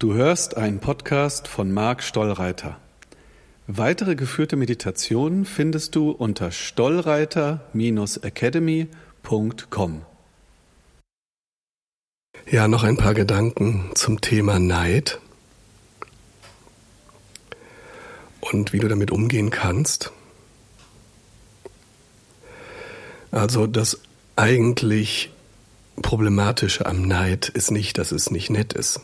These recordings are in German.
Du hörst einen Podcast von Marc Stollreiter. Weitere geführte Meditationen findest du unter stollreiter-academy.com. Ja, noch ein paar Gedanken zum Thema Neid und wie du damit umgehen kannst. Also das eigentlich Problematische am Neid ist nicht, dass es nicht nett ist,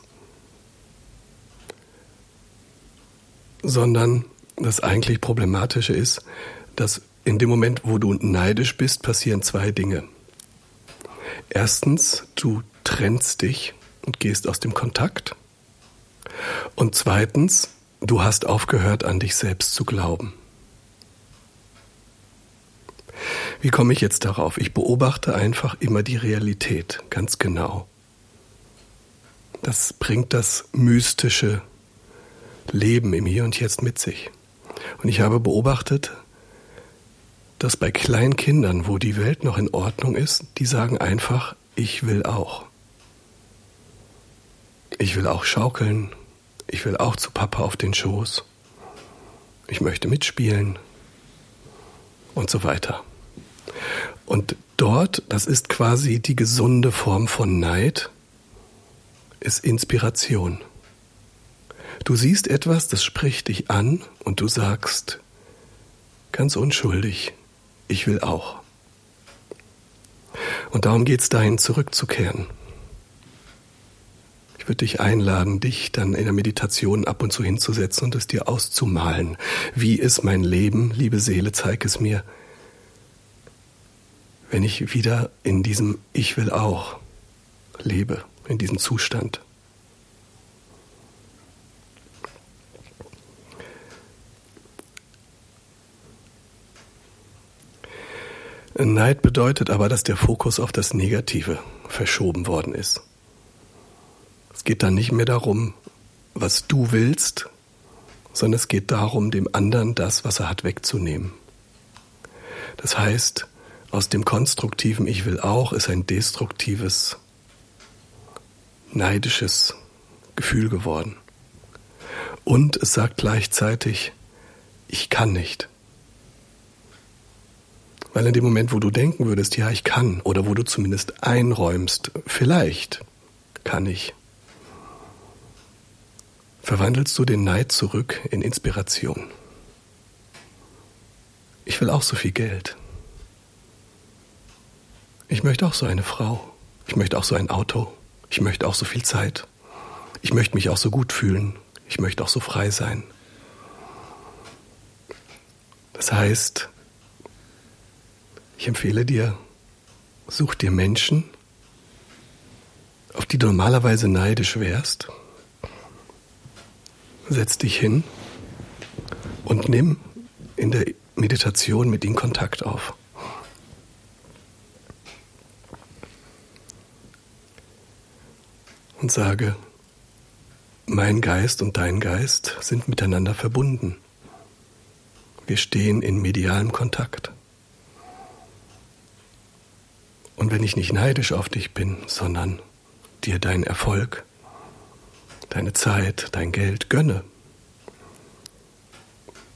sondern das eigentlich Problematische ist, dass in dem Moment, wo du neidisch bist, passieren zwei Dinge. Erstens, du trennst dich und gehst aus dem Kontakt. Und zweitens, du hast aufgehört, an dich selbst zu glauben. Wie komme ich jetzt darauf? Ich beobachte einfach immer die Realität, ganz genau. Das bringt das mystische Leben im Hier und Jetzt mit sich. Und ich habe beobachtet, dass bei kleinen Kindern, wo die Welt noch in Ordnung ist, die sagen einfach, ich will auch. Ich will auch schaukeln, ich will auch zu Papa auf den Schoß, ich möchte mitspielen und so weiter. Und dort, das ist quasi die gesunde Form von Neid, ist Inspiration. Du siehst etwas, das spricht dich an und du sagst, ganz unschuldig, ich will auch. Und darum geht es dahin, zurückzukehren. Ich würde dich einladen, dich dann in der Meditation ab und zu hinzusetzen und es dir auszumalen. Wie ist mein Leben, liebe Seele, zeig es mir wenn ich wieder in diesem Ich will auch lebe, in diesem Zustand. Neid bedeutet aber, dass der Fokus auf das Negative verschoben worden ist. Es geht dann nicht mehr darum, was du willst, sondern es geht darum, dem anderen das, was er hat, wegzunehmen. Das heißt, aus dem konstruktiven Ich will auch ist ein destruktives, neidisches Gefühl geworden. Und es sagt gleichzeitig, ich kann nicht. Weil in dem Moment, wo du denken würdest, ja, ich kann, oder wo du zumindest einräumst, vielleicht kann ich, verwandelst du den Neid zurück in Inspiration. Ich will auch so viel Geld. Ich möchte auch so eine Frau. Ich möchte auch so ein Auto. Ich möchte auch so viel Zeit. Ich möchte mich auch so gut fühlen. Ich möchte auch so frei sein. Das heißt, ich empfehle dir, such dir Menschen, auf die du normalerweise neidisch wärst. Setz dich hin und nimm in der Meditation mit ihnen Kontakt auf. und sage, mein Geist und dein Geist sind miteinander verbunden. Wir stehen in medialem Kontakt. Und wenn ich nicht neidisch auf dich bin, sondern dir deinen Erfolg, deine Zeit, dein Geld gönne,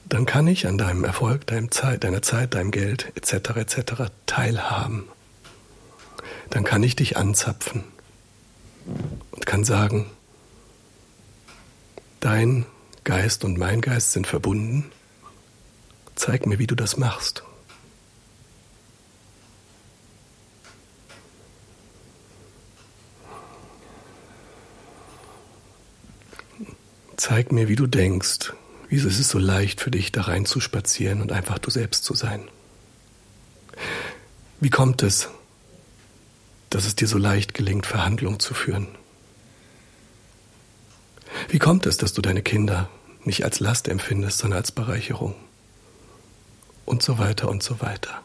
dann kann ich an deinem Erfolg, deinem Zeit, deiner Zeit, deinem Geld etc. etc. teilhaben. Dann kann ich dich anzapfen und kann sagen, dein Geist und mein Geist sind verbunden. Zeig mir, wie du das machst. Zeig mir, wie du denkst. Wieso ist es so leicht für dich, da rein zu spazieren und einfach du selbst zu sein? Wie kommt es, dass es dir so leicht gelingt, Verhandlungen zu führen? Wie kommt es, dass du deine Kinder nicht als Last empfindest, sondern als Bereicherung? Und so weiter und so weiter.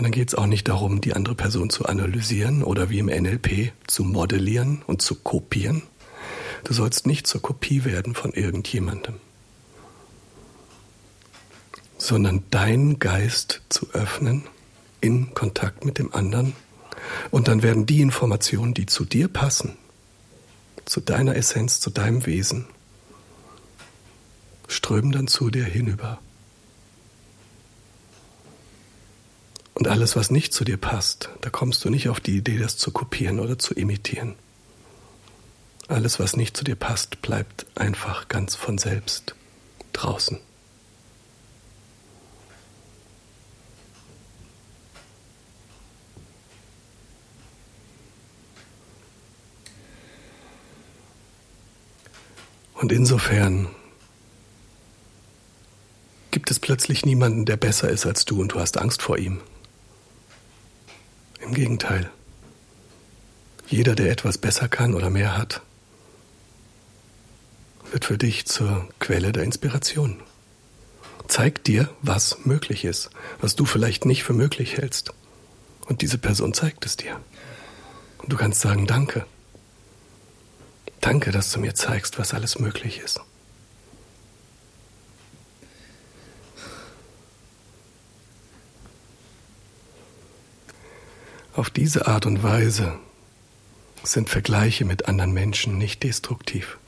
Und dann geht es auch nicht darum, die andere Person zu analysieren oder wie im NLP zu modellieren und zu kopieren. Du sollst nicht zur Kopie werden von irgendjemandem sondern deinen Geist zu öffnen in Kontakt mit dem anderen und dann werden die Informationen, die zu dir passen, zu deiner Essenz, zu deinem Wesen, strömen dann zu dir hinüber. Und alles, was nicht zu dir passt, da kommst du nicht auf die Idee, das zu kopieren oder zu imitieren. Alles, was nicht zu dir passt, bleibt einfach ganz von selbst draußen. Und insofern gibt es plötzlich niemanden, der besser ist als du und du hast Angst vor ihm. Gegenteil. Jeder, der etwas besser kann oder mehr hat, wird für dich zur Quelle der Inspiration. Zeigt dir, was möglich ist, was du vielleicht nicht für möglich hältst. Und diese Person zeigt es dir. Und du kannst sagen, danke. Danke, dass du mir zeigst, was alles möglich ist. Auf diese Art und Weise sind Vergleiche mit anderen Menschen nicht destruktiv.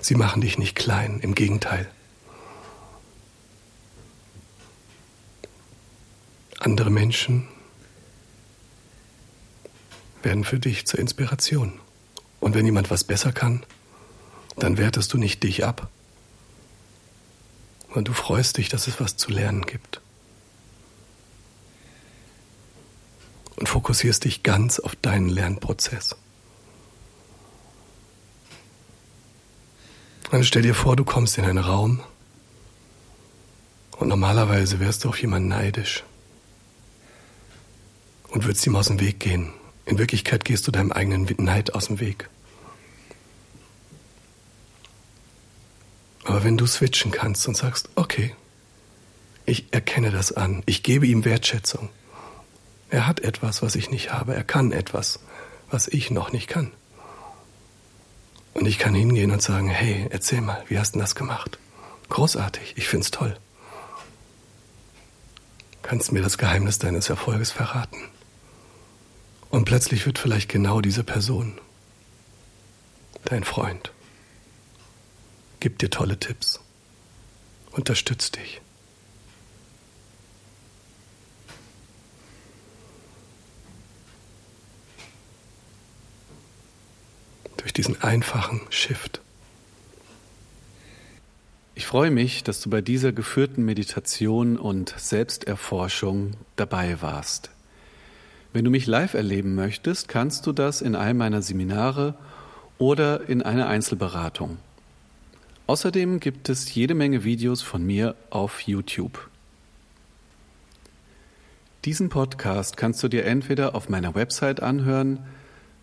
Sie machen dich nicht klein, im Gegenteil. Andere Menschen werden für dich zur Inspiration. Und wenn jemand was besser kann, dann wertest du nicht dich ab, sondern du freust dich, dass es was zu lernen gibt. Und fokussierst dich ganz auf deinen Lernprozess. Dann stell dir vor, du kommst in einen Raum und normalerweise wärst du auf jemanden neidisch und würdest ihm aus dem Weg gehen. In Wirklichkeit gehst du deinem eigenen Neid aus dem Weg. Aber wenn du switchen kannst und sagst, okay, ich erkenne das an, ich gebe ihm Wertschätzung. Er hat etwas, was ich nicht habe, er kann etwas, was ich noch nicht kann. Und ich kann hingehen und sagen, hey, erzähl mal, wie hast du das gemacht? Großartig, ich find's toll. Kannst mir das Geheimnis deines Erfolges verraten? Und plötzlich wird vielleicht genau diese Person dein Freund. Gibt dir tolle Tipps. Unterstützt dich. Diesen einfachen Shift. Ich freue mich, dass du bei dieser geführten Meditation und Selbsterforschung dabei warst. Wenn du mich live erleben möchtest, kannst du das in einem meiner Seminare oder in einer Einzelberatung. Außerdem gibt es jede Menge Videos von mir auf YouTube. Diesen Podcast kannst du dir entweder auf meiner Website anhören,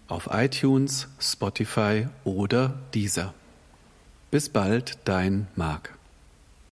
auf iTunes, Spotify oder Deezer. Bis bald, dein Marc.